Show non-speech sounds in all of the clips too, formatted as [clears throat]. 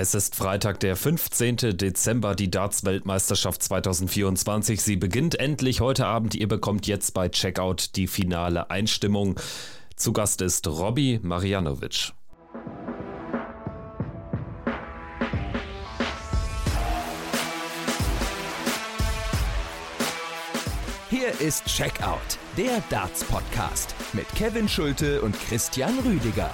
Es ist Freitag, der 15. Dezember, die Darts-Weltmeisterschaft 2024. Sie beginnt endlich heute Abend. Ihr bekommt jetzt bei Checkout die finale Einstimmung. Zu Gast ist Robbie Marianovic. Hier ist Checkout, der Darts-Podcast mit Kevin Schulte und Christian Rüdiger.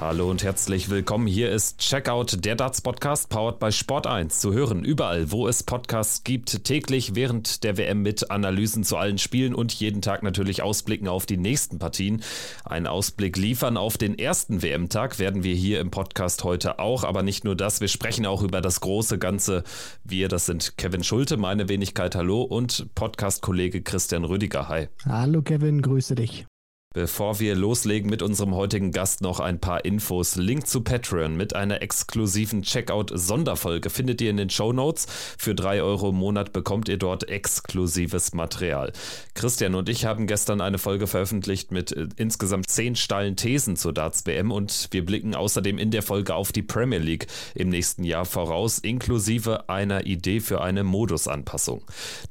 Hallo und herzlich willkommen. Hier ist Checkout, der Darts Podcast, powered by Sport 1. Zu hören überall, wo es Podcasts gibt, täglich während der WM mit Analysen zu allen Spielen und jeden Tag natürlich Ausblicken auf die nächsten Partien. Einen Ausblick liefern auf den ersten WM-Tag werden wir hier im Podcast heute auch, aber nicht nur das, wir sprechen auch über das große Ganze. Wir, das sind Kevin Schulte, meine Wenigkeit, hallo und Podcast-Kollege Christian Rüdiger, hi. Hallo Kevin, grüße dich. Bevor wir loslegen mit unserem heutigen Gast noch ein paar Infos. Link zu Patreon mit einer exklusiven Checkout-Sonderfolge findet ihr in den Show Notes. Für drei Euro im Monat bekommt ihr dort exklusives Material. Christian und ich haben gestern eine Folge veröffentlicht mit äh, insgesamt zehn steilen Thesen zur Darts WM und wir blicken außerdem in der Folge auf die Premier League im nächsten Jahr voraus, inklusive einer Idee für eine Modusanpassung.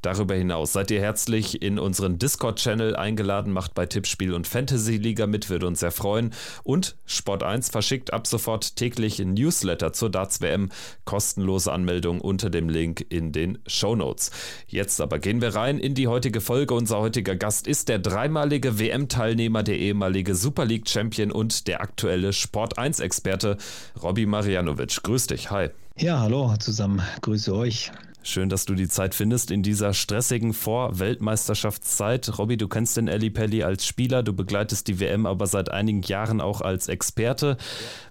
Darüber hinaus seid ihr herzlich in unseren Discord-Channel eingeladen, macht bei Tippspiel und Fantasy Liga mit, würde uns sehr freuen. Und Sport 1 verschickt ab sofort täglich Newsletter zur Darts WM. Kostenlose Anmeldung unter dem Link in den Show Notes. Jetzt aber gehen wir rein in die heutige Folge. Unser heutiger Gast ist der dreimalige WM-Teilnehmer, der ehemalige Super League Champion und der aktuelle Sport 1-Experte Robbie Marianovic. Grüß dich, hi. Ja, hallo zusammen, grüße euch. Schön, dass du die Zeit findest in dieser stressigen Vor-Weltmeisterschaftszeit. Robby, du kennst den Ali Pelli als Spieler, du begleitest die WM aber seit einigen Jahren auch als Experte.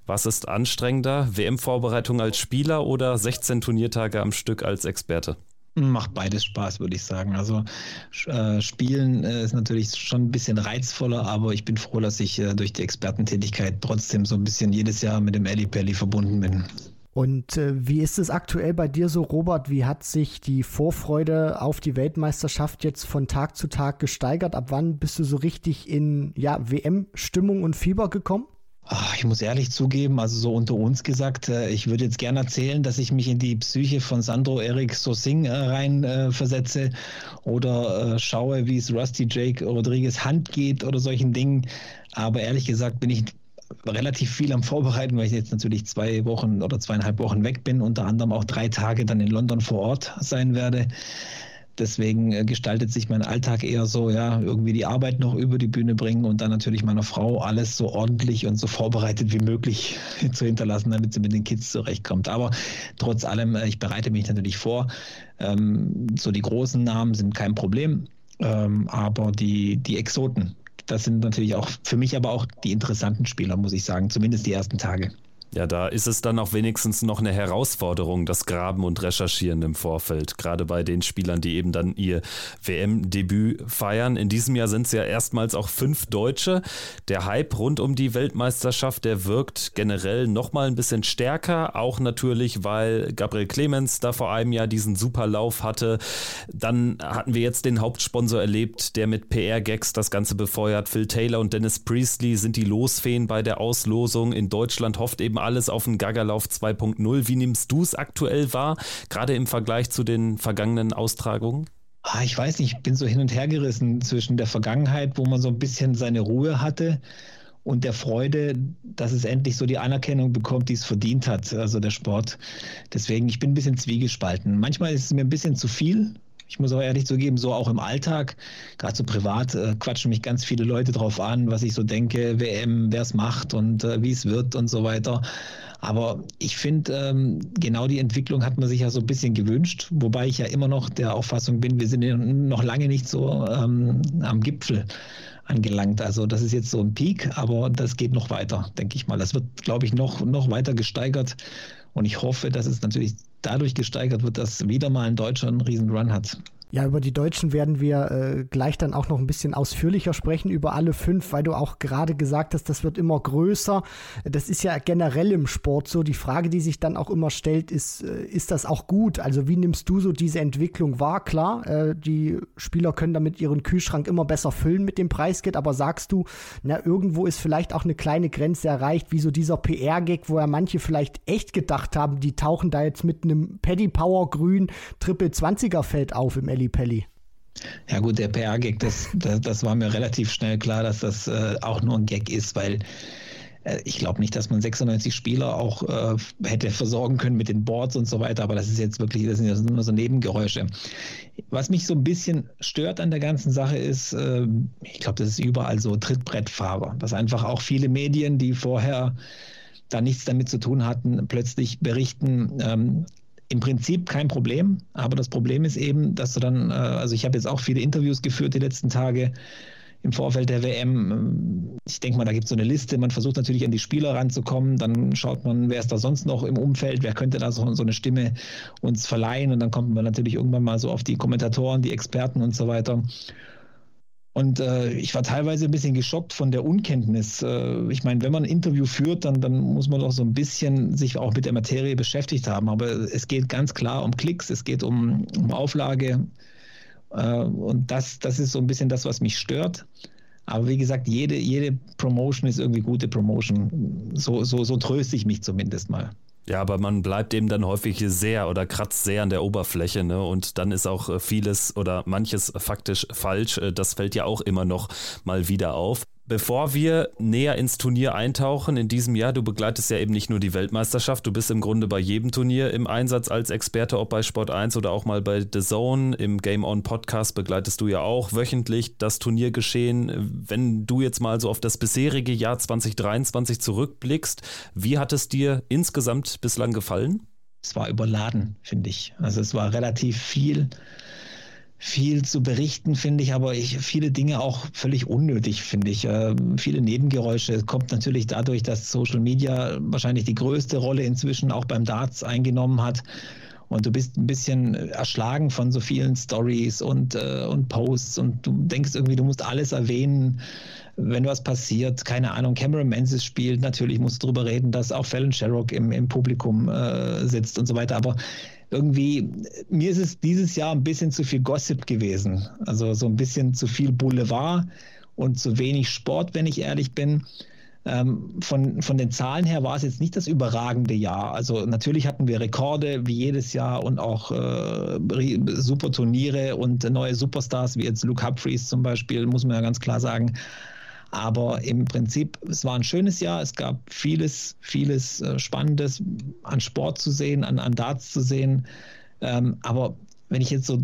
Was ist anstrengender, WM-Vorbereitung als Spieler oder 16 Turniertage am Stück als Experte? Macht beides Spaß, würde ich sagen. Also äh, Spielen äh, ist natürlich schon ein bisschen reizvoller, aber ich bin froh, dass ich äh, durch die Expertentätigkeit trotzdem so ein bisschen jedes Jahr mit dem Ali Pelli verbunden bin. Und äh, wie ist es aktuell bei dir so, Robert? Wie hat sich die Vorfreude auf die Weltmeisterschaft jetzt von Tag zu Tag gesteigert? Ab wann bist du so richtig in ja, WM-Stimmung und Fieber gekommen? Ach, ich muss ehrlich zugeben, also so unter uns gesagt, äh, ich würde jetzt gerne erzählen, dass ich mich in die Psyche von Sandro Erik Sosing äh, rein äh, versetze oder äh, schaue, wie es Rusty Jake Rodriguez Hand geht oder solchen Dingen. Aber ehrlich gesagt bin ich relativ viel am Vorbereiten, weil ich jetzt natürlich zwei Wochen oder zweieinhalb Wochen weg bin, unter anderem auch drei Tage dann in London vor Ort sein werde. Deswegen äh, gestaltet sich mein Alltag eher so, ja, irgendwie die Arbeit noch über die Bühne bringen und dann natürlich meiner Frau alles so ordentlich und so vorbereitet wie möglich [laughs] zu hinterlassen, damit sie mit den Kids zurechtkommt. Aber trotz allem, äh, ich bereite mich natürlich vor. Ähm, so die großen Namen sind kein Problem. Ähm, aber die, die Exoten, das sind natürlich auch für mich aber auch die interessanten Spieler, muss ich sagen, zumindest die ersten Tage. Ja, da ist es dann auch wenigstens noch eine Herausforderung, das Graben und Recherchieren im Vorfeld, gerade bei den Spielern, die eben dann ihr WM-Debüt feiern. In diesem Jahr sind es ja erstmals auch fünf Deutsche. Der Hype rund um die Weltmeisterschaft, der wirkt generell nochmal ein bisschen stärker, auch natürlich, weil Gabriel Clemens da vor einem Jahr diesen super Lauf hatte. Dann hatten wir jetzt den Hauptsponsor erlebt, der mit PR-Gags das Ganze befeuert. Phil Taylor und Dennis Priestley sind die Losfeen bei der Auslosung. In Deutschland hofft eben alles auf einen Gaggerlauf 2.0. Wie nimmst du es aktuell wahr, gerade im Vergleich zu den vergangenen Austragungen? Ah, ich weiß nicht, ich bin so hin und her gerissen zwischen der Vergangenheit, wo man so ein bisschen seine Ruhe hatte und der Freude, dass es endlich so die Anerkennung bekommt, die es verdient hat, also der Sport. Deswegen, ich bin ein bisschen zwiegespalten. Manchmal ist es mir ein bisschen zu viel, ich muss auch ehrlich zugeben, so auch im Alltag, gerade so privat, äh, quatschen mich ganz viele Leute drauf an, was ich so denke, WM, wer es macht und äh, wie es wird und so weiter. Aber ich finde, ähm, genau die Entwicklung hat man sich ja so ein bisschen gewünscht, wobei ich ja immer noch der Auffassung bin, wir sind noch lange nicht so ähm, am Gipfel angelangt. Also das ist jetzt so ein Peak, aber das geht noch weiter, denke ich mal. Das wird, glaube ich, noch, noch weiter gesteigert. Und ich hoffe, dass es natürlich dadurch gesteigert wird, dass wieder mal ein Deutscher einen riesen Run hat. Ja, über die Deutschen werden wir äh, gleich dann auch noch ein bisschen ausführlicher sprechen, über alle fünf, weil du auch gerade gesagt hast, das wird immer größer. Das ist ja generell im Sport so. Die Frage, die sich dann auch immer stellt, ist, äh, ist das auch gut? Also wie nimmst du so diese Entwicklung wahr? Klar, äh, die Spieler können damit ihren Kühlschrank immer besser füllen mit dem Preisgeld, aber sagst du, na, irgendwo ist vielleicht auch eine kleine Grenze erreicht, wie so dieser PR-Gag, wo ja manche vielleicht echt gedacht haben, die tauchen da jetzt mit einem Paddy Power Grün Triple 20er Feld auf im Pelli Pelli. Ja gut, der PR-Gag, das, das, das, war mir relativ schnell klar, dass das äh, auch nur ein Gag ist, weil äh, ich glaube nicht, dass man 96 Spieler auch äh, hätte versorgen können mit den Boards und so weiter, aber das ist jetzt wirklich, das sind ja nur so Nebengeräusche. Was mich so ein bisschen stört an der ganzen Sache ist, äh, ich glaube, das ist überall so Trittbrettfahrer, dass einfach auch viele Medien, die vorher da nichts damit zu tun hatten, plötzlich berichten, ähm, im Prinzip kein Problem, aber das Problem ist eben, dass du dann, äh, also ich habe jetzt auch viele Interviews geführt die letzten Tage im Vorfeld der WM. Ich denke mal, da gibt es so eine Liste. Man versucht natürlich an die Spieler ranzukommen. Dann schaut man, wer ist da sonst noch im Umfeld, wer könnte da so, so eine Stimme uns verleihen. Und dann kommt man natürlich irgendwann mal so auf die Kommentatoren, die Experten und so weiter. Und äh, ich war teilweise ein bisschen geschockt von der Unkenntnis. Äh, ich meine, wenn man ein Interview führt, dann, dann muss man doch so ein bisschen sich auch mit der Materie beschäftigt haben. Aber es geht ganz klar um Klicks, es geht um, um Auflage. Äh, und das, das ist so ein bisschen das, was mich stört. Aber wie gesagt, jede, jede Promotion ist irgendwie gute Promotion. So, so, so tröste ich mich zumindest mal. Ja, aber man bleibt eben dann häufig sehr oder kratzt sehr an der Oberfläche, ne? Und dann ist auch äh, vieles oder manches faktisch falsch. Äh, das fällt ja auch immer noch mal wieder auf. Bevor wir näher ins Turnier eintauchen in diesem Jahr, du begleitest ja eben nicht nur die Weltmeisterschaft, du bist im Grunde bei jedem Turnier im Einsatz als Experte, ob bei Sport 1 oder auch mal bei The Zone. Im Game On Podcast begleitest du ja auch wöchentlich das Turniergeschehen. Wenn du jetzt mal so auf das bisherige Jahr 2023 zurückblickst, wie hat es dir insgesamt bislang gefallen? Es war überladen, finde ich. Also es war relativ viel viel zu berichten, finde ich, aber ich, viele Dinge auch völlig unnötig, finde ich. Äh, viele Nebengeräusche. Es kommt natürlich dadurch, dass Social Media wahrscheinlich die größte Rolle inzwischen auch beim Darts eingenommen hat. Und du bist ein bisschen erschlagen von so vielen Stories und, äh, und Posts und du denkst irgendwie, du musst alles erwähnen, wenn was passiert. Keine Ahnung, Cameron Menzies spielt, natürlich musst du darüber reden, dass auch Fallon Sherrock im, im Publikum äh, sitzt und so weiter. Aber irgendwie, mir ist es dieses Jahr ein bisschen zu viel Gossip gewesen. Also so ein bisschen zu viel Boulevard und zu wenig Sport, wenn ich ehrlich bin. Ähm, von, von den Zahlen her war es jetzt nicht das überragende Jahr. Also natürlich hatten wir Rekorde wie jedes Jahr und auch äh, super Turniere und neue Superstars wie jetzt Luke Humphreys zum Beispiel, muss man ja ganz klar sagen. Aber im Prinzip, es war ein schönes Jahr. Es gab vieles, vieles äh, Spannendes an Sport zu sehen, an, an Darts zu sehen. Ähm, aber wenn ich jetzt so,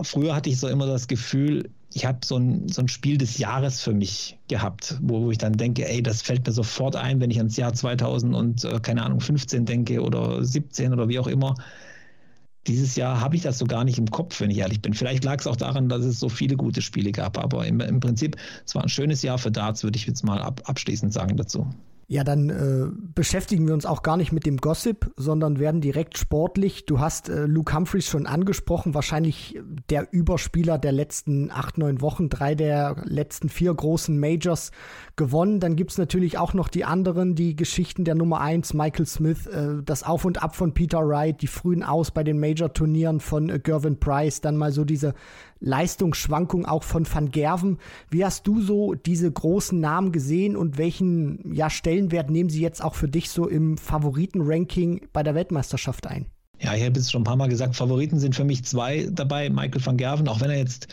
früher hatte ich so immer das Gefühl, ich habe so ein, so ein Spiel des Jahres für mich gehabt, wo, wo ich dann denke, ey, das fällt mir sofort ein, wenn ich ans Jahr 2000 und, äh, keine Ahnung, 15 denke oder 17 oder wie auch immer dieses Jahr habe ich das so gar nicht im Kopf, wenn ich ehrlich bin. Vielleicht lag es auch daran, dass es so viele gute Spiele gab, aber im, im Prinzip, es war ein schönes Jahr für Darts, würde ich jetzt mal ab, abschließend sagen dazu. Ja, dann äh, beschäftigen wir uns auch gar nicht mit dem Gossip, sondern werden direkt sportlich. Du hast äh, Luke Humphreys schon angesprochen, wahrscheinlich der Überspieler der letzten acht, neun Wochen, drei der letzten vier großen Majors gewonnen. Dann gibt's natürlich auch noch die anderen, die Geschichten der Nummer eins, Michael Smith, äh, das Auf und Ab von Peter Wright, die frühen Aus bei den Major-Turnieren von äh, Gervin Price, dann mal so diese Leistungsschwankung auch von Van Gerven. Wie hast du so diese großen Namen gesehen und welchen ja, Stellenwert nehmen sie jetzt auch für dich so im Favoritenranking bei der Weltmeisterschaft ein? Ja, ich habe es schon ein paar Mal gesagt, Favoriten sind für mich zwei dabei. Michael van Gerven, auch wenn er jetzt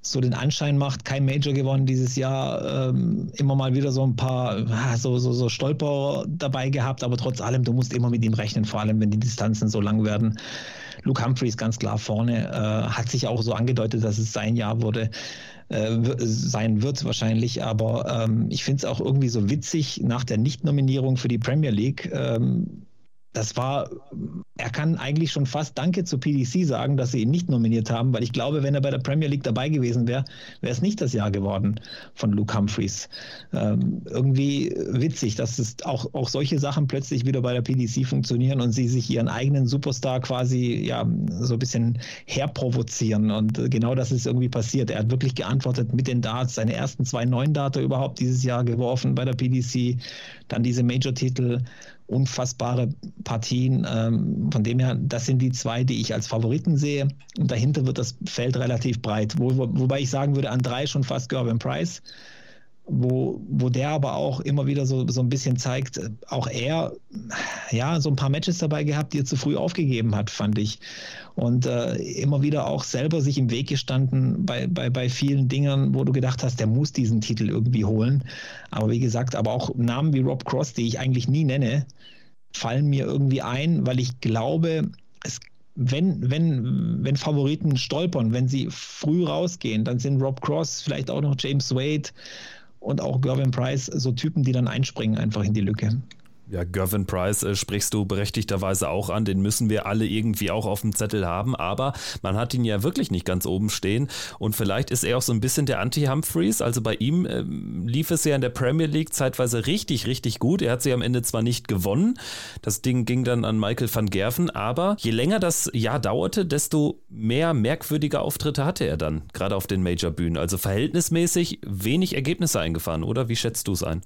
so den Anschein macht, kein Major gewonnen dieses Jahr, ähm, immer mal wieder so ein paar so, so, so Stolper dabei gehabt, aber trotz allem, du musst immer mit ihm rechnen, vor allem wenn die Distanzen so lang werden. Luke Humphreys ganz klar vorne, äh, hat sich auch so angedeutet, dass es sein Jahr wurde. Äh, sein wird wahrscheinlich, aber ähm, ich finde es auch irgendwie so witzig nach der Nichtnominierung für die Premier League. Ähm, das war er kann eigentlich schon fast Danke zu PDC sagen, dass sie ihn nicht nominiert haben, weil ich glaube, wenn er bei der Premier League dabei gewesen wäre, wäre es nicht das Jahr geworden von Luke Humphreys. Ähm, irgendwie witzig, dass es auch, auch solche Sachen plötzlich wieder bei der PDC funktionieren und sie sich ihren eigenen Superstar quasi ja so ein bisschen herprovozieren. Und genau das ist irgendwie passiert. Er hat wirklich geantwortet mit den Darts, seine ersten zwei neuen Data überhaupt dieses Jahr geworfen bei der PDC, dann diese Major-Titel unfassbare Partien. Ähm, von dem her, das sind die zwei, die ich als Favoriten sehe. Und dahinter wird das Feld relativ breit. Wo, wo, wobei ich sagen würde, an drei schon fast Gervin Price wo, wo der aber auch immer wieder so, so ein bisschen zeigt, auch er, ja, so ein paar Matches dabei gehabt, die er zu früh aufgegeben hat, fand ich. Und äh, immer wieder auch selber sich im Weg gestanden bei, bei, bei vielen Dingen, wo du gedacht hast, der muss diesen Titel irgendwie holen. Aber wie gesagt, aber auch Namen wie Rob Cross, die ich eigentlich nie nenne, fallen mir irgendwie ein, weil ich glaube, es wenn, wenn, wenn Favoriten stolpern, wenn sie früh rausgehen, dann sind Rob Cross, vielleicht auch noch James Wade, und auch Gervin Price, so Typen, die dann einspringen einfach in die Lücke. Ja, Gervin Price äh, sprichst du berechtigterweise auch an, den müssen wir alle irgendwie auch auf dem Zettel haben, aber man hat ihn ja wirklich nicht ganz oben stehen. Und vielleicht ist er auch so ein bisschen der Anti-Humphreys, also bei ihm äh, lief es ja in der Premier League zeitweise richtig, richtig gut, er hat sie am Ende zwar nicht gewonnen, das Ding ging dann an Michael van Gerven, aber je länger das Jahr dauerte, desto mehr merkwürdige Auftritte hatte er dann, gerade auf den Major-Bühnen, also verhältnismäßig wenig Ergebnisse eingefahren, oder? Wie schätzt du es ein?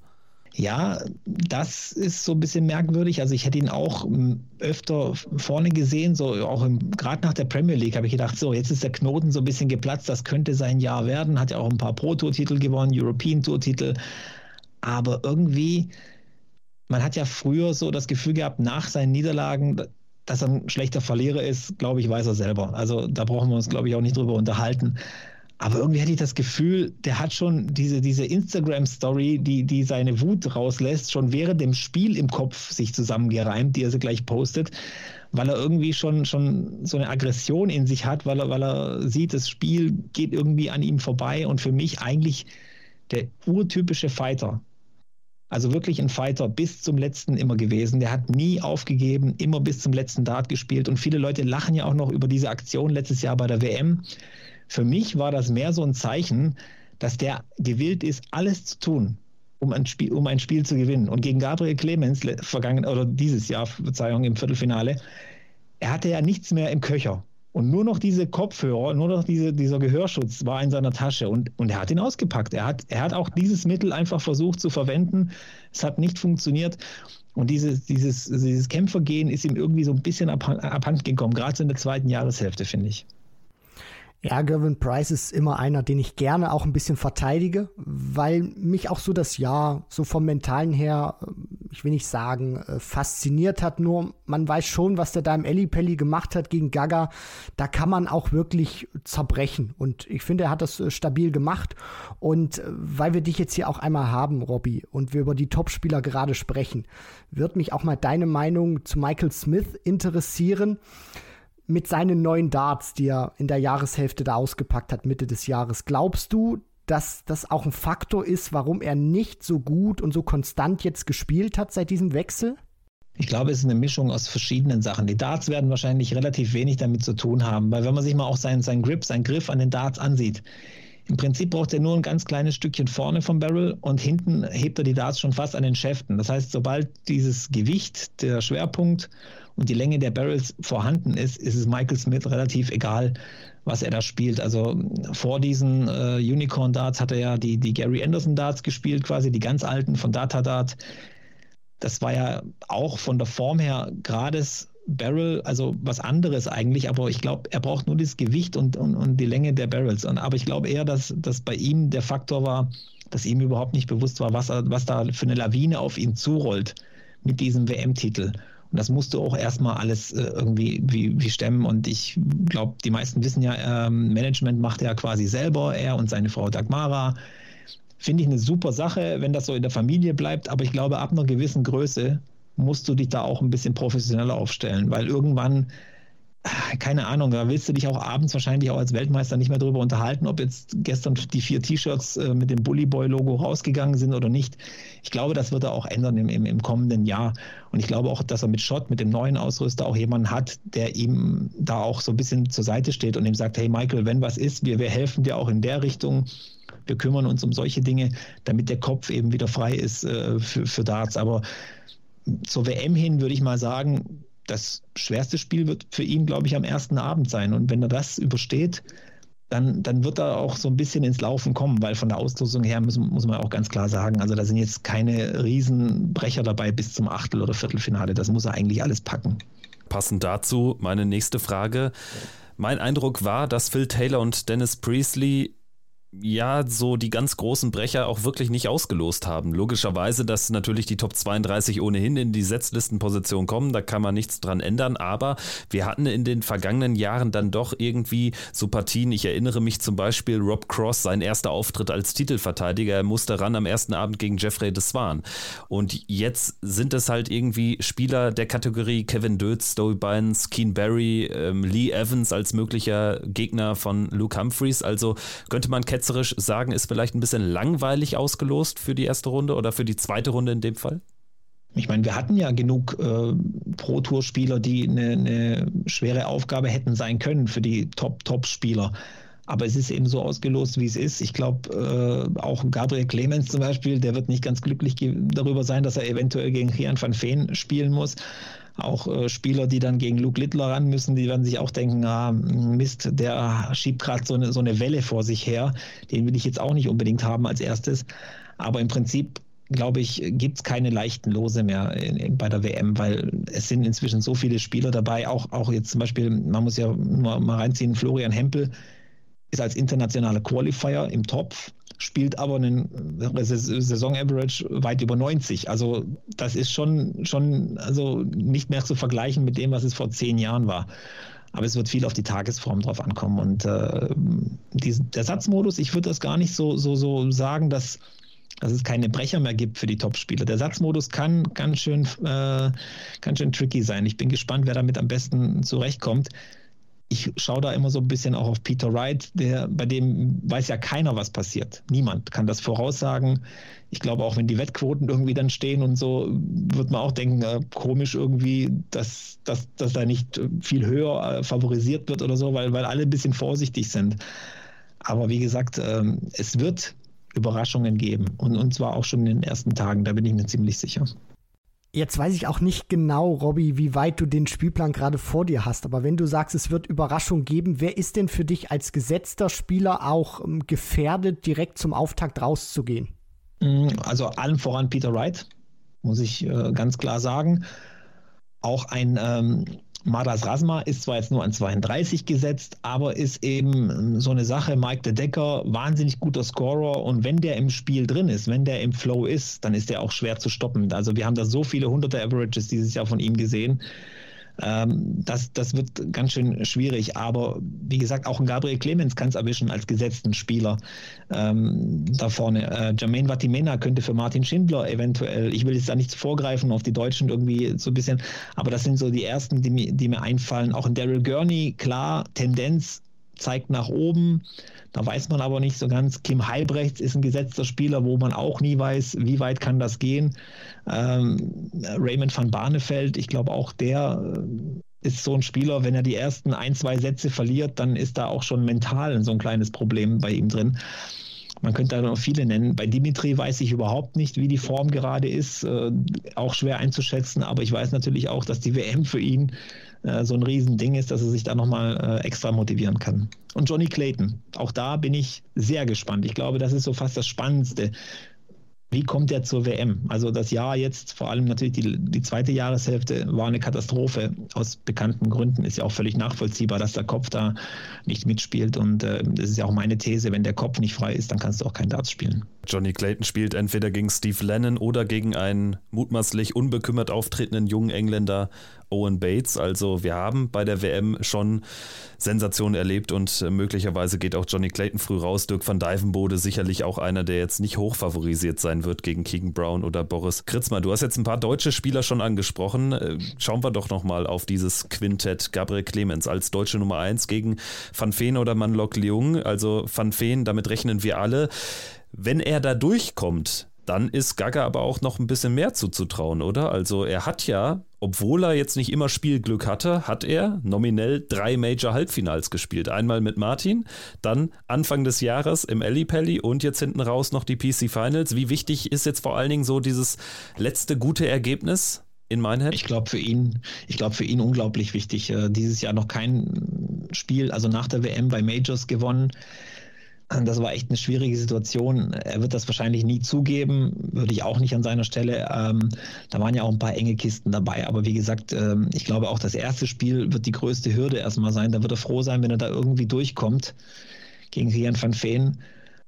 Ja, das ist so ein bisschen merkwürdig. Also ich hätte ihn auch hm, öfter vorne gesehen, so auch gerade nach der Premier League habe ich gedacht, so jetzt ist der Knoten so ein bisschen geplatzt, das könnte sein Jahr werden. Hat ja auch ein paar Pro-Tour-Titel gewonnen, European-Tour-Titel. Aber irgendwie, man hat ja früher so das Gefühl gehabt, nach seinen Niederlagen, dass er ein schlechter Verlierer ist, glaube ich, weiß er selber. Also da brauchen wir uns, glaube ich, auch nicht drüber unterhalten. Aber irgendwie hatte ich das Gefühl, der hat schon diese, diese Instagram-Story, die, die seine Wut rauslässt, schon während dem Spiel im Kopf sich zusammengereimt, die er sie gleich postet, weil er irgendwie schon, schon so eine Aggression in sich hat, weil er, weil er sieht, das Spiel geht irgendwie an ihm vorbei und für mich eigentlich der urtypische Fighter. Also wirklich ein Fighter bis zum letzten immer gewesen. Der hat nie aufgegeben, immer bis zum letzten Dart gespielt. Und viele Leute lachen ja auch noch über diese Aktion letztes Jahr bei der WM für mich war das mehr so ein Zeichen, dass der gewillt ist, alles zu tun, um ein Spiel, um ein Spiel zu gewinnen. Und gegen Gabriel Clemens vergangen oder dieses Jahr, Verzeihung, im Viertelfinale, er hatte ja nichts mehr im Köcher. Und nur noch diese Kopfhörer, nur noch diese, dieser Gehörschutz war in seiner Tasche und, und er hat ihn ausgepackt. Er hat, er hat auch dieses Mittel einfach versucht zu verwenden. Es hat nicht funktioniert. Und dieses, dieses, dieses Kämpfergehen ist ihm irgendwie so ein bisschen abhanden gekommen, gerade so in der zweiten Jahreshälfte, finde ich. Ja, Gervin Price ist immer einer, den ich gerne auch ein bisschen verteidige, weil mich auch so das Jahr so vom Mentalen her, äh, ich will nicht sagen, äh, fasziniert hat. Nur man weiß schon, was der da im Ellipelli gemacht hat gegen Gaga. Da kann man auch wirklich zerbrechen. Und ich finde, er hat das äh, stabil gemacht. Und weil wir dich jetzt hier auch einmal haben, Robby, und wir über die Topspieler gerade sprechen, wird mich auch mal deine Meinung zu Michael Smith interessieren mit seinen neuen Darts, die er in der Jahreshälfte da ausgepackt hat, Mitte des Jahres, glaubst du, dass das auch ein Faktor ist, warum er nicht so gut und so konstant jetzt gespielt hat seit diesem Wechsel? Ich glaube, es ist eine Mischung aus verschiedenen Sachen. Die Darts werden wahrscheinlich relativ wenig damit zu tun haben, weil wenn man sich mal auch seinen, seinen Grip, seinen Griff an den Darts ansieht, im Prinzip braucht er nur ein ganz kleines Stückchen vorne vom Barrel und hinten hebt er die Darts schon fast an den Schäften. Das heißt, sobald dieses Gewicht, der Schwerpunkt und die Länge der Barrels vorhanden ist, ist es Michael Smith relativ egal, was er da spielt. Also vor diesen äh, Unicorn Darts hat er ja die, die Gary Anderson Darts gespielt, quasi die ganz alten von Data Dart. Das war ja auch von der Form her gerades Barrel, also was anderes eigentlich, aber ich glaube, er braucht nur das Gewicht und, und, und die Länge der Barrels. Und, aber ich glaube eher, dass, dass bei ihm der Faktor war, dass ihm überhaupt nicht bewusst war, was, was da für eine Lawine auf ihn zurollt mit diesem WM-Titel. Und das musst du auch erstmal alles äh, irgendwie wie, wie stemmen. Und ich glaube, die meisten wissen ja, ähm, Management macht er quasi selber, er und seine Frau Dagmara. Finde ich eine super Sache, wenn das so in der Familie bleibt. Aber ich glaube, ab einer gewissen Größe musst du dich da auch ein bisschen professioneller aufstellen, weil irgendwann keine Ahnung, da willst du dich auch abends wahrscheinlich auch als Weltmeister nicht mehr darüber unterhalten, ob jetzt gestern die vier T-Shirts äh, mit dem Bully Boy Logo rausgegangen sind oder nicht. Ich glaube, das wird er auch ändern im, im, im, kommenden Jahr. Und ich glaube auch, dass er mit Schott, mit dem neuen Ausrüster auch jemanden hat, der ihm da auch so ein bisschen zur Seite steht und ihm sagt, hey Michael, wenn was ist, wir, wir helfen dir auch in der Richtung. Wir kümmern uns um solche Dinge, damit der Kopf eben wieder frei ist äh, für, für Darts. Aber zur WM hin würde ich mal sagen, das schwerste Spiel wird für ihn, glaube ich, am ersten Abend sein. Und wenn er das übersteht, dann, dann wird er auch so ein bisschen ins Laufen kommen, weil von der Auslosung her muss, muss man auch ganz klar sagen, also da sind jetzt keine Riesenbrecher dabei bis zum Achtel- oder Viertelfinale. Das muss er eigentlich alles packen. Passend dazu meine nächste Frage. Mein Eindruck war, dass Phil Taylor und Dennis Priestley ja, so die ganz großen Brecher auch wirklich nicht ausgelost haben. Logischerweise, dass natürlich die Top 32 ohnehin in die Setzlistenposition kommen, da kann man nichts dran ändern, aber wir hatten in den vergangenen Jahren dann doch irgendwie so Partien. Ich erinnere mich zum Beispiel Rob Cross, sein erster Auftritt als Titelverteidiger, er musste ran am ersten Abend gegen Jeffrey de Swan. Und jetzt sind es halt irgendwie Spieler der Kategorie Kevin Dötz, Stowe Bynes, Keen Barry, ähm, Lee Evans als möglicher Gegner von Luke Humphreys. Also könnte man Cat ketzerisch sagen, ist vielleicht ein bisschen langweilig ausgelost für die erste Runde oder für die zweite Runde in dem Fall? Ich meine, wir hatten ja genug äh, Pro-Tour-Spieler, die eine, eine schwere Aufgabe hätten sein können für die Top-Top-Spieler. Aber es ist eben so ausgelost, wie es ist. Ich glaube, äh, auch Gabriel Clemens zum Beispiel, der wird nicht ganz glücklich darüber sein, dass er eventuell gegen Rian van Veen spielen muss auch äh, Spieler, die dann gegen Luke Littler ran müssen, die werden sich auch denken, ah, Mist, der schiebt gerade so eine, so eine Welle vor sich her. Den will ich jetzt auch nicht unbedingt haben als erstes. Aber im Prinzip glaube ich, gibt es keine leichten Lose mehr in, in, bei der WM, weil es sind inzwischen so viele Spieler dabei. Auch, auch jetzt zum Beispiel, man muss ja nur mal reinziehen, Florian Hempel ist als internationaler Qualifier im Topf spielt aber einen Saison-Average weit über 90. Also das ist schon, schon also nicht mehr zu vergleichen mit dem, was es vor zehn Jahren war. Aber es wird viel auf die Tagesform drauf ankommen. Und äh, diesen, der Satzmodus, ich würde das gar nicht so, so, so sagen, dass, dass es keine Brecher mehr gibt für die Topspieler. Der Satzmodus kann ganz schön, äh, ganz schön tricky sein. Ich bin gespannt, wer damit am besten zurechtkommt ich schaue da immer so ein bisschen auch auf Peter Wright, der, bei dem weiß ja keiner, was passiert. Niemand kann das voraussagen. Ich glaube, auch wenn die Wettquoten irgendwie dann stehen und so, wird man auch denken, äh, komisch irgendwie, dass, dass, dass da nicht viel höher äh, favorisiert wird oder so, weil, weil alle ein bisschen vorsichtig sind. Aber wie gesagt, ähm, es wird Überraschungen geben und, und zwar auch schon in den ersten Tagen, da bin ich mir ziemlich sicher. Jetzt weiß ich auch nicht genau, Robby, wie weit du den Spielplan gerade vor dir hast, aber wenn du sagst, es wird Überraschung geben, wer ist denn für dich als gesetzter Spieler auch ähm, gefährdet, direkt zum Auftakt rauszugehen? Mm, also allen voran Peter Wright, muss ich äh, ganz klar sagen. Auch ein ähm, Madas Rasma ist zwar jetzt nur an 32 gesetzt, aber ist eben so eine Sache. Mike de Decker, wahnsinnig guter Scorer und wenn der im Spiel drin ist, wenn der im Flow ist, dann ist der auch schwer zu stoppen. Also wir haben da so viele hunderte Averages dieses Jahr von ihm gesehen. Ähm, das, das wird ganz schön schwierig. Aber wie gesagt, auch ein Gabriel Clemens kann es erwischen als gesetzten Spieler ähm, da vorne. Äh, Jermaine Vatimena könnte für Martin Schindler eventuell, ich will jetzt da nicht vorgreifen auf die Deutschen irgendwie so ein bisschen, aber das sind so die ersten, die, die mir einfallen. Auch ein Daryl Gurney, klar, Tendenz zeigt nach oben. Da weiß man aber nicht so ganz. Kim Heibrechts ist ein gesetzter Spieler, wo man auch nie weiß, wie weit kann das gehen. Ähm, Raymond van Barneveld, ich glaube auch der äh, ist so ein Spieler, wenn er die ersten ein, zwei Sätze verliert, dann ist da auch schon mental so ein kleines Problem bei ihm drin. Man könnte da noch viele nennen. Bei Dimitri weiß ich überhaupt nicht, wie die Form gerade ist. Äh, auch schwer einzuschätzen, aber ich weiß natürlich auch, dass die WM für ihn äh, so ein Riesending ist, dass er sich da nochmal äh, extra motivieren kann. Und Johnny Clayton, auch da bin ich sehr gespannt. Ich glaube, das ist so fast das Spannendste. Wie kommt er zur WM? Also das Jahr jetzt, vor allem natürlich die, die zweite Jahreshälfte, war eine Katastrophe. Aus bekannten Gründen ist ja auch völlig nachvollziehbar, dass der Kopf da nicht mitspielt. Und äh, das ist ja auch meine These, wenn der Kopf nicht frei ist, dann kannst du auch kein Darts spielen. Johnny Clayton spielt entweder gegen Steve Lennon oder gegen einen mutmaßlich unbekümmert auftretenden jungen Engländer Owen Bates. Also wir haben bei der WM schon Sensationen erlebt und äh, möglicherweise geht auch Johnny Clayton früh raus. Dirk van Dijvenbode sicherlich auch einer, der jetzt nicht hoch favorisiert sein wird gegen Keegan Brown oder Boris Kritzmer. Du hast jetzt ein paar deutsche Spieler schon angesprochen. Äh, schauen wir doch nochmal auf dieses Quintett Gabriel Clemens als deutsche Nummer 1 gegen Van Veen oder Manlok Leung. Also Van Veen, damit rechnen wir alle. Wenn er da durchkommt, dann ist Gaga aber auch noch ein bisschen mehr zuzutrauen, oder? Also er hat ja, obwohl er jetzt nicht immer Spielglück hatte, hat er nominell drei Major-Halbfinals gespielt. Einmal mit Martin, dann Anfang des Jahres im Alley Pally und jetzt hinten raus noch die PC Finals. Wie wichtig ist jetzt vor allen Dingen so dieses letzte gute Ergebnis? In Minehead? Ich glaube für ihn, ich glaube für ihn unglaublich wichtig. Äh, dieses Jahr noch kein Spiel, also nach der WM bei Majors gewonnen das war echt eine schwierige Situation. Er wird das wahrscheinlich nie zugeben, würde ich auch nicht an seiner Stelle. Ähm, da waren ja auch ein paar enge Kisten dabei. Aber wie gesagt, ähm, ich glaube auch das erste Spiel wird die größte Hürde erstmal sein. Da wird er froh sein, wenn er da irgendwie durchkommt gegen Rian van Veen.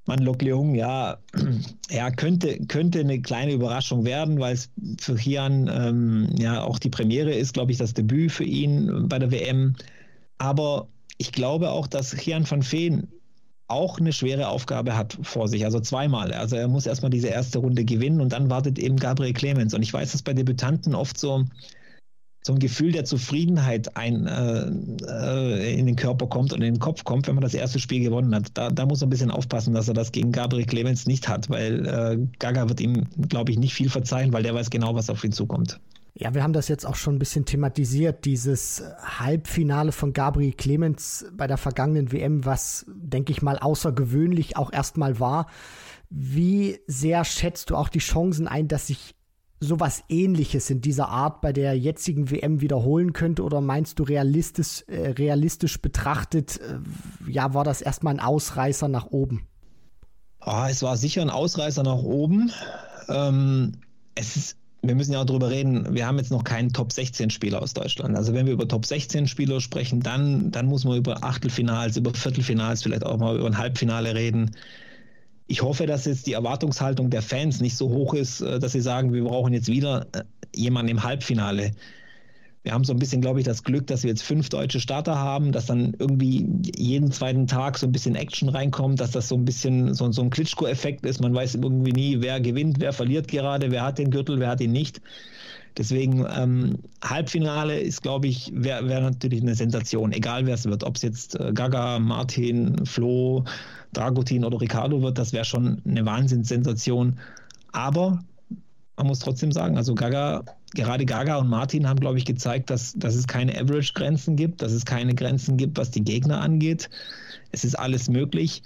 Man Lok Leung, ja, [clears throat] ja könnte, könnte eine kleine Überraschung werden, weil es für Hian ähm, ja auch die Premiere ist, glaube ich, das Debüt für ihn bei der WM. Aber ich glaube auch, dass Hian van Veen auch eine schwere Aufgabe hat vor sich, also zweimal. Also er muss erstmal diese erste Runde gewinnen und dann wartet eben Gabriel Clemens. Und ich weiß, dass bei Debütanten oft so, so ein Gefühl der Zufriedenheit ein, äh, äh, in den Körper kommt und in den Kopf kommt, wenn man das erste Spiel gewonnen hat. Da, da muss er ein bisschen aufpassen, dass er das gegen Gabriel Clemens nicht hat, weil äh, Gaga wird ihm, glaube ich, nicht viel verzeihen, weil der weiß genau, was auf ihn zukommt. Ja, wir haben das jetzt auch schon ein bisschen thematisiert, dieses Halbfinale von Gabriel Clemens bei der vergangenen WM, was, denke ich mal, außergewöhnlich auch erstmal war. Wie sehr schätzt du auch die Chancen ein, dass sich sowas ähnliches in dieser Art bei der jetzigen WM wiederholen könnte? Oder meinst du realistisch, äh, realistisch betrachtet, äh, ja, war das erstmal ein Ausreißer nach oben? Oh, es war sicher ein Ausreißer nach oben. Ähm, es ist wir müssen ja auch darüber reden, wir haben jetzt noch keinen Top 16 Spieler aus Deutschland. Also wenn wir über Top 16 Spieler sprechen, dann, dann muss man über Achtelfinals, über Viertelfinals, vielleicht auch mal über ein Halbfinale reden. Ich hoffe, dass jetzt die Erwartungshaltung der Fans nicht so hoch ist, äh, dass sie sagen, wir brauchen jetzt wieder äh, jemanden im Halbfinale wir haben so ein bisschen, glaube ich, das Glück, dass wir jetzt fünf deutsche Starter haben, dass dann irgendwie jeden zweiten Tag so ein bisschen Action reinkommt, dass das so ein bisschen so, so ein Klitschko-Effekt ist. Man weiß irgendwie nie, wer gewinnt, wer verliert gerade, wer hat den Gürtel, wer hat ihn nicht. Deswegen ähm, Halbfinale ist, glaube ich, wäre wär natürlich eine Sensation, egal wer es wird. Ob es jetzt äh, Gaga, Martin, Flo, Dragutin oder Ricardo wird, das wäre schon eine Wahnsinnssensation. Aber man muss trotzdem sagen, also Gaga, gerade Gaga und Martin haben, glaube ich, gezeigt, dass, dass es keine Average-Grenzen gibt, dass es keine Grenzen gibt, was die Gegner angeht. Es ist alles möglich.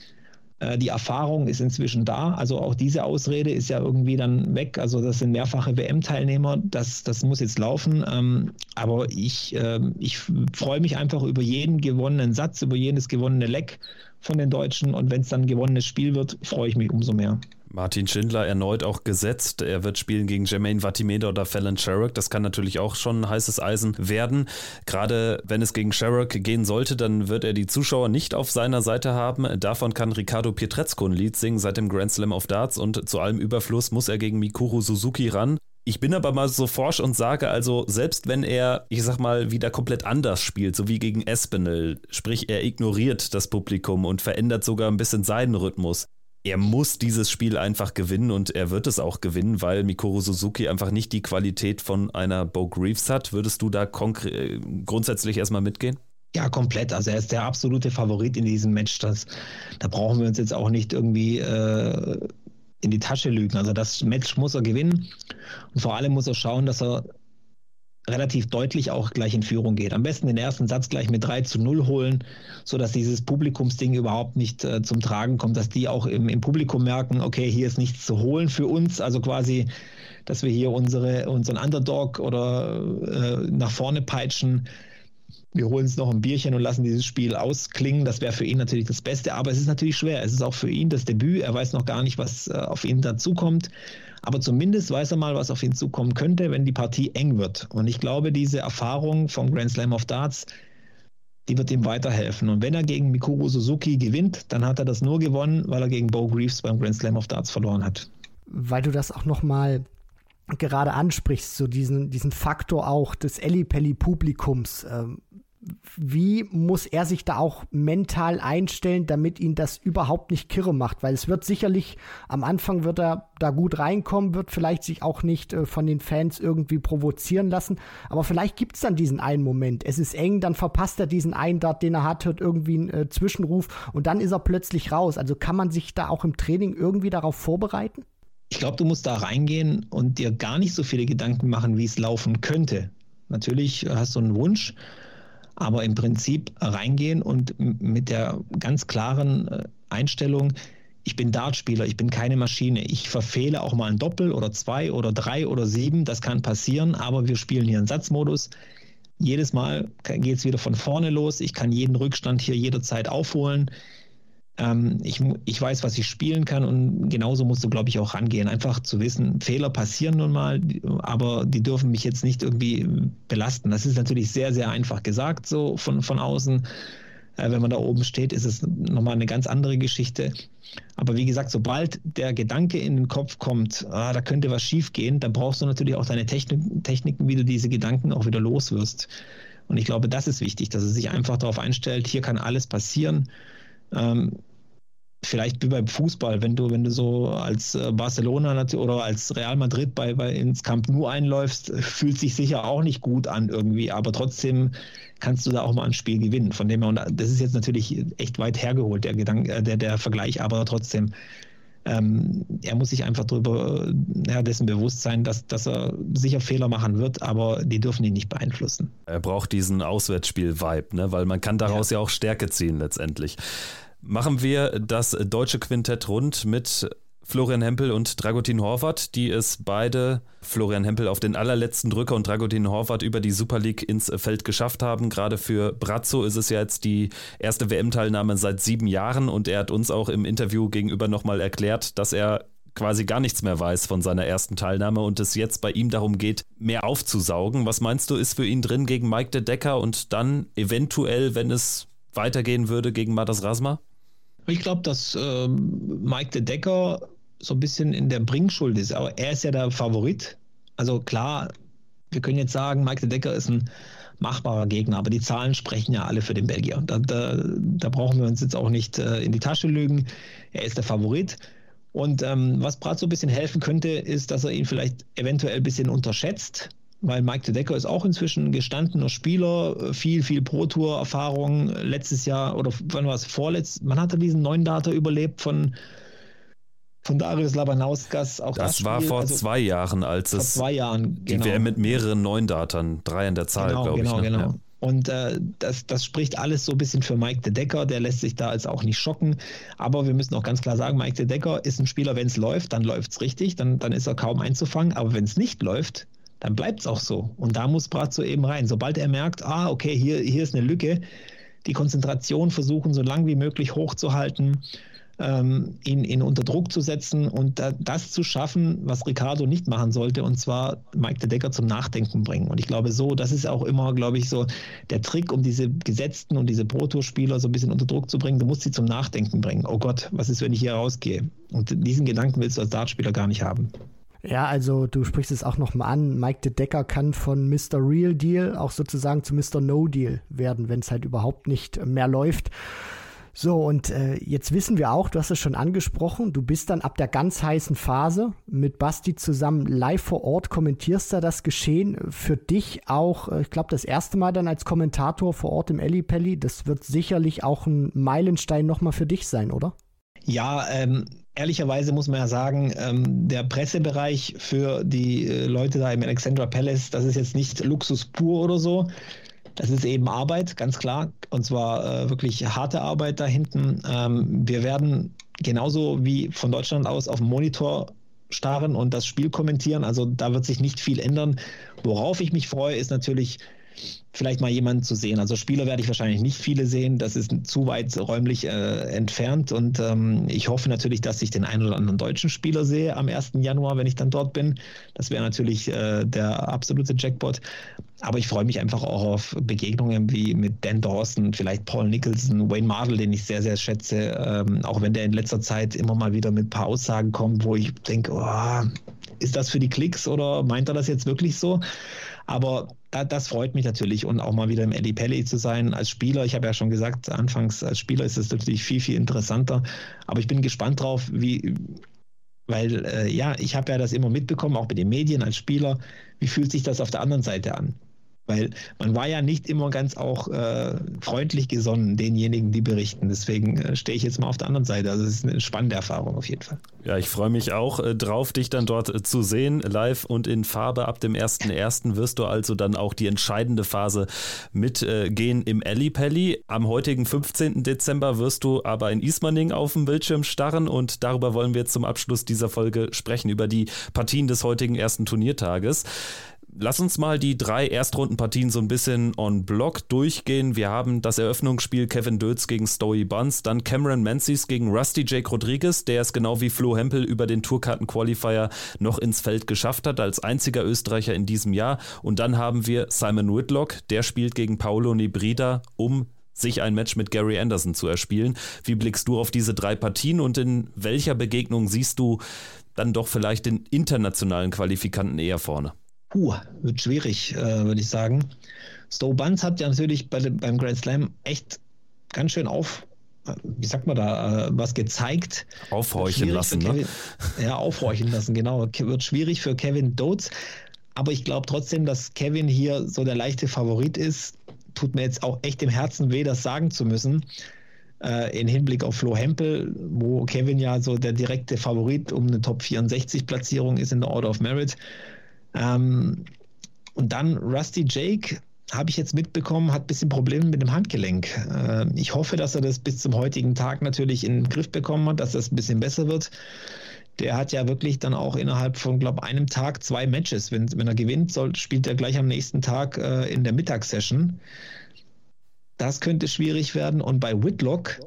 Äh, die Erfahrung ist inzwischen da. Also auch diese Ausrede ist ja irgendwie dann weg. Also das sind mehrfache WM-Teilnehmer. Das, das muss jetzt laufen. Ähm, aber ich, ähm, ich freue mich einfach über jeden gewonnenen Satz, über jedes gewonnene Leck von den Deutschen. Und wenn es dann ein gewonnenes Spiel wird, freue ich mich umso mehr. Martin Schindler erneut auch gesetzt. Er wird spielen gegen Jermaine Vatimeda oder Fallon Sherrock. Das kann natürlich auch schon ein heißes Eisen werden. Gerade wenn es gegen Sherrock gehen sollte, dann wird er die Zuschauer nicht auf seiner Seite haben. Davon kann Ricardo Pietrezco ein Lied singen seit dem Grand Slam of Darts und zu allem Überfluss muss er gegen Mikuru Suzuki ran. Ich bin aber mal so forsch und sage also, selbst wenn er, ich sag mal, wieder komplett anders spielt, so wie gegen Espinel, sprich er ignoriert das Publikum und verändert sogar ein bisschen seinen Rhythmus, er muss dieses Spiel einfach gewinnen und er wird es auch gewinnen, weil Mikoro Suzuki einfach nicht die Qualität von einer Bo Greaves hat. Würdest du da grundsätzlich erstmal mitgehen? Ja, komplett. Also er ist der absolute Favorit in diesem Match. Das, da brauchen wir uns jetzt auch nicht irgendwie äh, in die Tasche lügen. Also das Match muss er gewinnen und vor allem muss er schauen, dass er relativ deutlich auch gleich in Führung geht. Am besten den ersten Satz gleich mit 3 zu 0 holen, sodass dieses Publikumsding überhaupt nicht äh, zum Tragen kommt, dass die auch im, im, Publikum merken, okay, hier ist nichts zu holen für uns, also quasi, dass wir hier unsere, unseren Underdog oder äh, nach vorne peitschen. Wir holen uns noch ein Bierchen und lassen dieses Spiel ausklingen. Das wäre für ihn natürlich das Beste, aber es ist natürlich schwer. Es ist auch für ihn das Debüt. Er weiß noch gar nicht, was äh, auf ihn dazukommt. Aber zumindest weiß er mal, was auf ihn zukommen könnte, wenn die Partie eng wird. Und ich glaube, diese Erfahrung vom Grand Slam of Darts, die wird ihm weiterhelfen. Und wenn er gegen Mikuru Suzuki gewinnt, dann hat er das nur gewonnen, weil er gegen Bo Greaves beim Grand Slam of Darts verloren hat. Weil du das auch nochmal gerade ansprichst, so diesen, diesen Faktor auch des Ellipelli-Publikums. Ähm, wie muss er sich da auch mental einstellen, damit ihn das überhaupt nicht kirre macht? Weil es wird sicherlich, am Anfang wird er da gut reinkommen, wird vielleicht sich auch nicht äh, von den Fans irgendwie provozieren lassen. Aber vielleicht gibt es dann diesen einen Moment. Es ist eng, dann verpasst er diesen einen Dart, den er hat, hört irgendwie einen äh, Zwischenruf und dann ist er plötzlich raus. Also kann man sich da auch im Training irgendwie darauf vorbereiten? Ich glaube, du musst da reingehen und dir gar nicht so viele Gedanken machen, wie es laufen könnte. Natürlich hast du einen Wunsch, aber im Prinzip reingehen und mit der ganz klaren äh, Einstellung, ich bin Dartspieler, ich bin keine Maschine. Ich verfehle auch mal ein Doppel oder zwei oder drei oder sieben, das kann passieren, aber wir spielen hier einen Satzmodus. Jedes Mal geht es wieder von vorne los. Ich kann jeden Rückstand hier jederzeit aufholen. Ähm, ich, ich weiß, was ich spielen kann und genauso musst du, glaube ich, auch rangehen. Einfach zu wissen, Fehler passieren nun mal, aber die dürfen mich jetzt nicht irgendwie belasten. Das ist natürlich sehr, sehr einfach gesagt, so von, von außen. Äh, wenn man da oben steht, ist es nochmal eine ganz andere Geschichte. Aber wie gesagt, sobald der Gedanke in den Kopf kommt, ah, da könnte was schief gehen, dann brauchst du natürlich auch deine Technik, Techniken, wie du diese Gedanken auch wieder loswirst. Und ich glaube, das ist wichtig, dass er sich einfach darauf einstellt, hier kann alles passieren. Ähm, vielleicht wie beim Fußball, wenn du, wenn du so als äh, Barcelona oder als Real Madrid bei, bei ins Camp Nou einläufst, fühlt sich sicher auch nicht gut an irgendwie, aber trotzdem kannst du da auch mal ein Spiel gewinnen. Von dem her, und das ist jetzt natürlich echt weit hergeholt, der Gedanke, äh, der, der Vergleich, aber trotzdem, ähm, er muss sich einfach darüber, ja, dessen bewusst sein, dass, dass er sicher Fehler machen wird, aber die dürfen ihn nicht beeinflussen. Er braucht diesen Auswärtsspiel-Vibe, ne? weil man kann daraus ja. ja auch Stärke ziehen letztendlich machen wir das deutsche Quintett rund mit Florian Hempel und Dragutin Horvath, die es beide, Florian Hempel auf den allerletzten Drücker und Dragutin Horvath über die Super League ins Feld geschafft haben. Gerade für Brazzo ist es ja jetzt die erste WM-Teilnahme seit sieben Jahren und er hat uns auch im Interview gegenüber nochmal erklärt, dass er quasi gar nichts mehr weiß von seiner ersten Teilnahme und es jetzt bei ihm darum geht, mehr aufzusaugen. Was meinst du, ist für ihn drin gegen Mike de Decker und dann eventuell, wenn es weitergehen würde, gegen Matas Rasma? Ich glaube, dass äh, Mike de Decker so ein bisschen in der Bringschuld ist, aber er ist ja der Favorit. Also klar, wir können jetzt sagen, Mike de Decker ist ein machbarer Gegner, aber die Zahlen sprechen ja alle für den Belgier. Da, da, da brauchen wir uns jetzt auch nicht äh, in die Tasche lügen. Er ist der Favorit. Und ähm, was so ein bisschen helfen könnte, ist, dass er ihn vielleicht eventuell ein bisschen unterschätzt weil Mike de Decker ist auch inzwischen ein gestandener Spieler, viel, viel Pro-Tour-Erfahrung. Letztes Jahr oder wann war es vorletzt? Man hatte diesen neuen Data überlebt von, von Darius Labanauskas. Auch das, das war vor also, zwei Jahren, als vor es zwei Jahren, genau. die WM mit mehreren neuen Datern, drei in der Zahl, genau, glaube genau, ich. Ne? Genau, genau. Ja. Und äh, das, das spricht alles so ein bisschen für Mike de Decker. Der lässt sich da als auch nicht schocken. Aber wir müssen auch ganz klar sagen, Mike de Decker ist ein Spieler, wenn es läuft, dann läuft es richtig, dann, dann ist er kaum einzufangen. Aber wenn es nicht läuft, dann bleibt es auch so. Und da muss Brazzo eben rein. Sobald er merkt, ah, okay, hier, hier ist eine Lücke, die Konzentration versuchen, so lang wie möglich hochzuhalten, ähm, ihn, ihn unter Druck zu setzen und da, das zu schaffen, was Ricardo nicht machen sollte, und zwar Mike de Decker zum Nachdenken bringen. Und ich glaube, so, das ist auch immer, glaube ich, so der Trick, um diese Gesetzten und diese Proto-Spieler so ein bisschen unter Druck zu bringen. Du musst sie zum Nachdenken bringen. Oh Gott, was ist, wenn ich hier rausgehe? Und diesen Gedanken willst du als Dartspieler gar nicht haben. Ja, also du sprichst es auch nochmal an. Mike de Decker kann von Mr. Real Deal auch sozusagen zu Mr. No Deal werden, wenn es halt überhaupt nicht mehr läuft. So, und äh, jetzt wissen wir auch, du hast es schon angesprochen, du bist dann ab der ganz heißen Phase mit Basti zusammen live vor Ort, kommentierst da das Geschehen. Für dich auch, äh, ich glaube, das erste Mal dann als Kommentator vor Ort im Ellipelli. Das wird sicherlich auch ein Meilenstein nochmal für dich sein, oder? Ja, ähm, ehrlicherweise muss man ja sagen, ähm, der Pressebereich für die äh, Leute da im Alexandra Palace, das ist jetzt nicht Luxus pur oder so. Das ist eben Arbeit, ganz klar. Und zwar äh, wirklich harte Arbeit da hinten. Ähm, wir werden genauso wie von Deutschland aus auf dem Monitor starren und das Spiel kommentieren. Also da wird sich nicht viel ändern. Worauf ich mich freue, ist natürlich vielleicht mal jemanden zu sehen. Also Spieler werde ich wahrscheinlich nicht viele sehen, das ist zu weit räumlich äh, entfernt und ähm, ich hoffe natürlich, dass ich den einen oder anderen deutschen Spieler sehe am 1. Januar, wenn ich dann dort bin. Das wäre natürlich äh, der absolute Jackpot. Aber ich freue mich einfach auch auf Begegnungen wie mit Dan Dawson, vielleicht Paul Nicholson, Wayne Mardell, den ich sehr, sehr schätze, ähm, auch wenn der in letzter Zeit immer mal wieder mit ein paar Aussagen kommt, wo ich denke, oh, ist das für die Klicks oder meint er das jetzt wirklich so? Aber da, das freut mich natürlich und auch mal wieder im Eddie Pelli zu sein als Spieler. Ich habe ja schon gesagt, anfangs als Spieler ist es natürlich viel, viel interessanter. Aber ich bin gespannt drauf, wie, weil äh, ja, ich habe ja das immer mitbekommen, auch mit den Medien als Spieler. Wie fühlt sich das auf der anderen Seite an? Weil man war ja nicht immer ganz auch äh, freundlich gesonnen, denjenigen, die berichten. Deswegen äh, stehe ich jetzt mal auf der anderen Seite. Also es ist eine spannende Erfahrung auf jeden Fall. Ja, ich freue mich auch äh, drauf, dich dann dort äh, zu sehen, live und in Farbe. Ab dem 1.1. wirst du also dann auch die entscheidende Phase mitgehen im Ellipelli. Am heutigen 15. Dezember wirst du aber in Ismaning auf dem Bildschirm starren und darüber wollen wir jetzt zum Abschluss dieser Folge sprechen, über die Partien des heutigen ersten Turniertages. Lass uns mal die drei Erstrundenpartien so ein bisschen on Block durchgehen. Wir haben das Eröffnungsspiel Kevin Dötz gegen Stoey Buns, dann Cameron Menzies gegen Rusty Jake Rodriguez, der es genau wie Flo Hempel über den Tourkarten-Qualifier noch ins Feld geschafft hat, als einziger Österreicher in diesem Jahr. Und dann haben wir Simon Whitlock, der spielt gegen Paolo Nibrida, um sich ein Match mit Gary Anderson zu erspielen. Wie blickst du auf diese drei Partien und in welcher Begegnung siehst du dann doch vielleicht den internationalen Qualifikanten eher vorne? Puh, wird schwierig, äh, würde ich sagen. Stowe Buns hat ja natürlich bei, beim Grand Slam echt ganz schön auf, wie sagt man da, äh, was gezeigt. Aufhorchen lassen, ne? Kevin, ne? Ja, aufhorchen lassen, genau. Wird schwierig für Kevin Dotes. Aber ich glaube trotzdem, dass Kevin hier so der leichte Favorit ist. Tut mir jetzt auch echt im Herzen weh, das sagen zu müssen. Äh, in Hinblick auf Flo Hempel, wo Kevin ja so der direkte Favorit um eine Top 64 Platzierung ist in der Order of Merit. Ähm, und dann Rusty Jake, habe ich jetzt mitbekommen, hat ein bisschen Probleme mit dem Handgelenk. Äh, ich hoffe, dass er das bis zum heutigen Tag natürlich in den Griff bekommen hat, dass das ein bisschen besser wird. Der hat ja wirklich dann auch innerhalb von, glaube einem Tag zwei Matches. Wenn, wenn er gewinnt, soll, spielt er gleich am nächsten Tag äh, in der Mittagssession. Das könnte schwierig werden. Und bei Whitlock,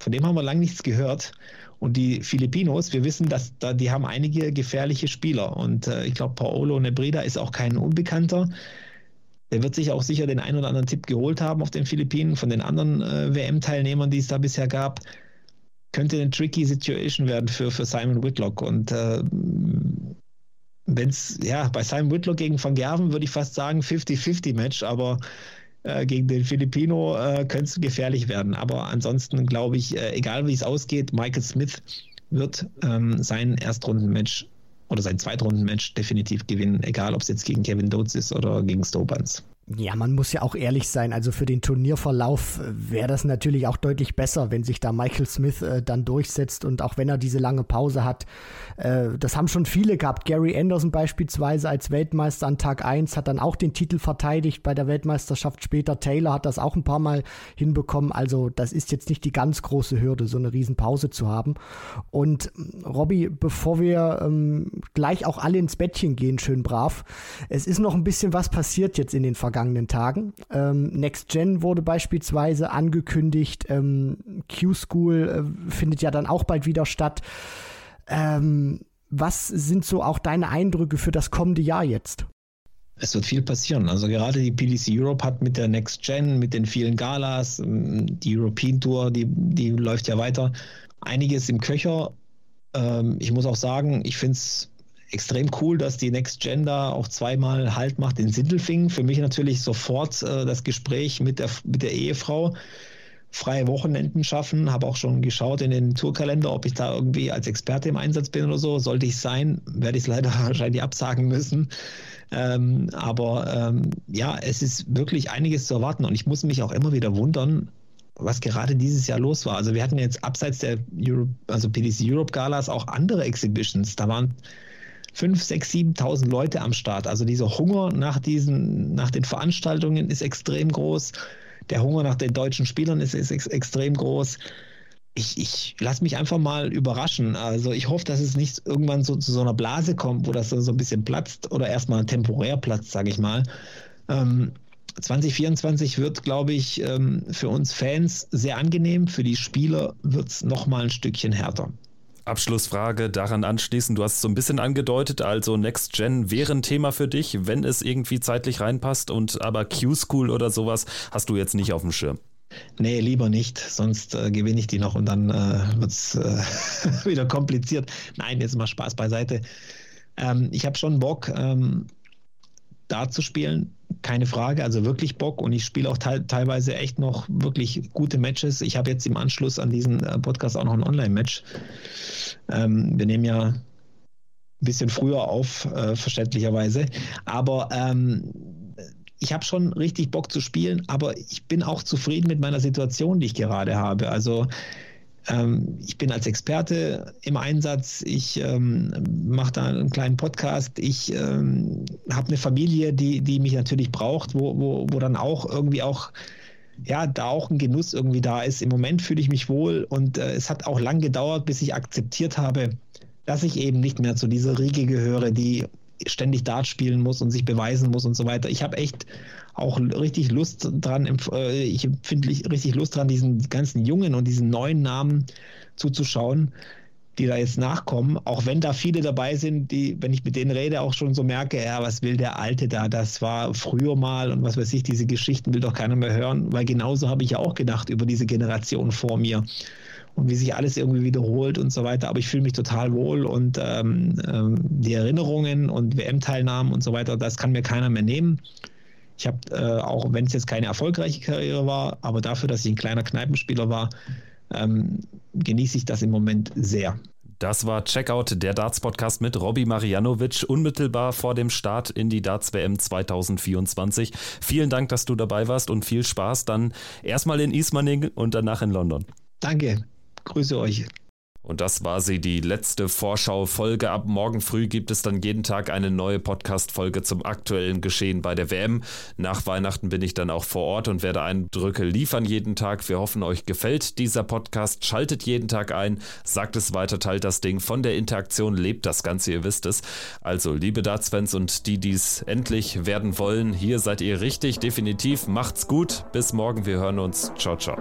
von dem haben wir lange nichts gehört. Und die Filipinos, wir wissen, dass da, die haben einige gefährliche Spieler. Und äh, ich glaube, Paolo Nebreda ist auch kein Unbekannter. Der wird sich auch sicher den einen oder anderen Tipp geholt haben auf den Philippinen von den anderen äh, WM-Teilnehmern, die es da bisher gab. Könnte eine tricky Situation werden für, für Simon Whitlock. Und äh, wenn es, ja, bei Simon Whitlock gegen Van Gerven würde ich fast sagen 50-50-Match, aber äh, gegen den Filipino äh, könnte es gefährlich werden. Aber ansonsten glaube ich, äh, egal wie es ausgeht, Michael Smith wird ähm, sein Erstrundenmatch oder sein Zweitrundenmatch definitiv gewinnen, egal ob es jetzt gegen Kevin Dotes ist oder gegen Stobans. Ja, man muss ja auch ehrlich sein. Also für den Turnierverlauf äh, wäre das natürlich auch deutlich besser, wenn sich da Michael Smith äh, dann durchsetzt und auch wenn er diese lange Pause hat. Äh, das haben schon viele gehabt. Gary Anderson beispielsweise als Weltmeister an Tag 1 hat dann auch den Titel verteidigt bei der Weltmeisterschaft später. Taylor hat das auch ein paar Mal hinbekommen. Also das ist jetzt nicht die ganz große Hürde, so eine Riesenpause zu haben. Und ähm, Robby, bevor wir ähm, gleich auch alle ins Bettchen gehen, schön brav, es ist noch ein bisschen was passiert jetzt in den vergangenen vergangenen Tagen. Ähm, Next Gen wurde beispielsweise angekündigt. Ähm, Q-School äh, findet ja dann auch bald wieder statt. Ähm, was sind so auch deine Eindrücke für das kommende Jahr jetzt? Es wird viel passieren. Also gerade die PDC Europe hat mit der Next Gen, mit den vielen Galas, ähm, die European Tour, die, die läuft ja weiter, einiges im Köcher. Ähm, ich muss auch sagen, ich finde es extrem cool, dass die Next Gen da auch zweimal Halt macht in Sindelfingen. Für mich natürlich sofort äh, das Gespräch mit der, mit der Ehefrau. Freie Wochenenden schaffen, habe auch schon geschaut in den Tourkalender, ob ich da irgendwie als Experte im Einsatz bin oder so. Sollte ich sein, werde ich es leider [laughs] wahrscheinlich absagen müssen. Ähm, aber ähm, ja, es ist wirklich einiges zu erwarten und ich muss mich auch immer wieder wundern, was gerade dieses Jahr los war. Also wir hatten jetzt abseits der Europe, also PDC Europe Galas auch andere Exhibitions. Da waren 5, 6, 7.000 Leute am Start. Also dieser Hunger nach diesen, nach den Veranstaltungen ist extrem groß. Der Hunger nach den deutschen Spielern ist, ist ex extrem groß. Ich, ich lasse mich einfach mal überraschen. Also ich hoffe, dass es nicht irgendwann so zu so einer Blase kommt, wo das so, ein bisschen platzt oder erstmal temporär platzt, sage ich mal. Ähm, 2024 wird, glaube ich, ähm, für uns Fans sehr angenehm. Für die Spieler wird es nochmal ein Stückchen härter. Abschlussfrage daran anschließen. Du hast es so ein bisschen angedeutet, also Next Gen wäre ein Thema für dich, wenn es irgendwie zeitlich reinpasst und aber Q-School oder sowas hast du jetzt nicht auf dem Schirm. Nee, lieber nicht, sonst äh, gewinne ich die noch und dann äh, wird es äh, [laughs] wieder kompliziert. Nein, jetzt mal Spaß beiseite. Ähm, ich habe schon Bock, ähm, da zu spielen, keine Frage, also wirklich Bock und ich spiele auch te teilweise echt noch wirklich gute Matches. Ich habe jetzt im Anschluss an diesen äh, Podcast auch noch ein Online-Match. Ähm, wir nehmen ja ein bisschen früher auf, äh, verständlicherweise, aber ähm, ich habe schon richtig Bock zu spielen, aber ich bin auch zufrieden mit meiner Situation, die ich gerade habe. Also ähm, ich bin als Experte im Einsatz. Ich ähm, mache da einen kleinen Podcast. Ich ähm, habe eine Familie, die, die mich natürlich braucht, wo, wo, wo dann auch irgendwie auch ja, da auch ein Genuss irgendwie da ist. Im Moment fühle ich mich wohl und äh, es hat auch lang gedauert, bis ich akzeptiert habe, dass ich eben nicht mehr zu dieser Riege gehöre, die ständig Dart spielen muss und sich beweisen muss und so weiter. Ich habe echt auch richtig Lust dran, äh, ich finde richtig Lust dran, diesen ganzen jungen und diesen neuen Namen zuzuschauen, die da jetzt nachkommen, auch wenn da viele dabei sind, die, wenn ich mit denen rede, auch schon so merke, ja, was will der Alte da? Das war früher mal und was weiß ich, diese Geschichten will doch keiner mehr hören, weil genauso habe ich ja auch gedacht über diese Generation vor mir und wie sich alles irgendwie wiederholt und so weiter. Aber ich fühle mich total wohl und ähm, ähm, die Erinnerungen und WM-Teilnahmen und so weiter, das kann mir keiner mehr nehmen. Ich habe, äh, auch wenn es jetzt keine erfolgreiche Karriere war, aber dafür, dass ich ein kleiner Kneipenspieler war, ähm, genieße ich das im Moment sehr. Das war Checkout, der Darts-Podcast mit Robbie Marianovic, unmittelbar vor dem Start in die Darts-WM 2024. Vielen Dank, dass du dabei warst und viel Spaß dann erstmal in Ismaning und danach in London. Danke, grüße euch. Und das war sie, die letzte Vorschau-Folge. Ab morgen früh gibt es dann jeden Tag eine neue Podcast-Folge zum aktuellen Geschehen bei der WM. Nach Weihnachten bin ich dann auch vor Ort und werde Eindrücke liefern jeden Tag. Wir hoffen, euch gefällt dieser Podcast. Schaltet jeden Tag ein, sagt es weiter, teilt das Ding. Von der Interaktion lebt das Ganze, ihr wisst es. Also, liebe Darts-Fans und die, die es endlich werden wollen, hier seid ihr richtig, definitiv. Macht's gut. Bis morgen, wir hören uns. Ciao, ciao.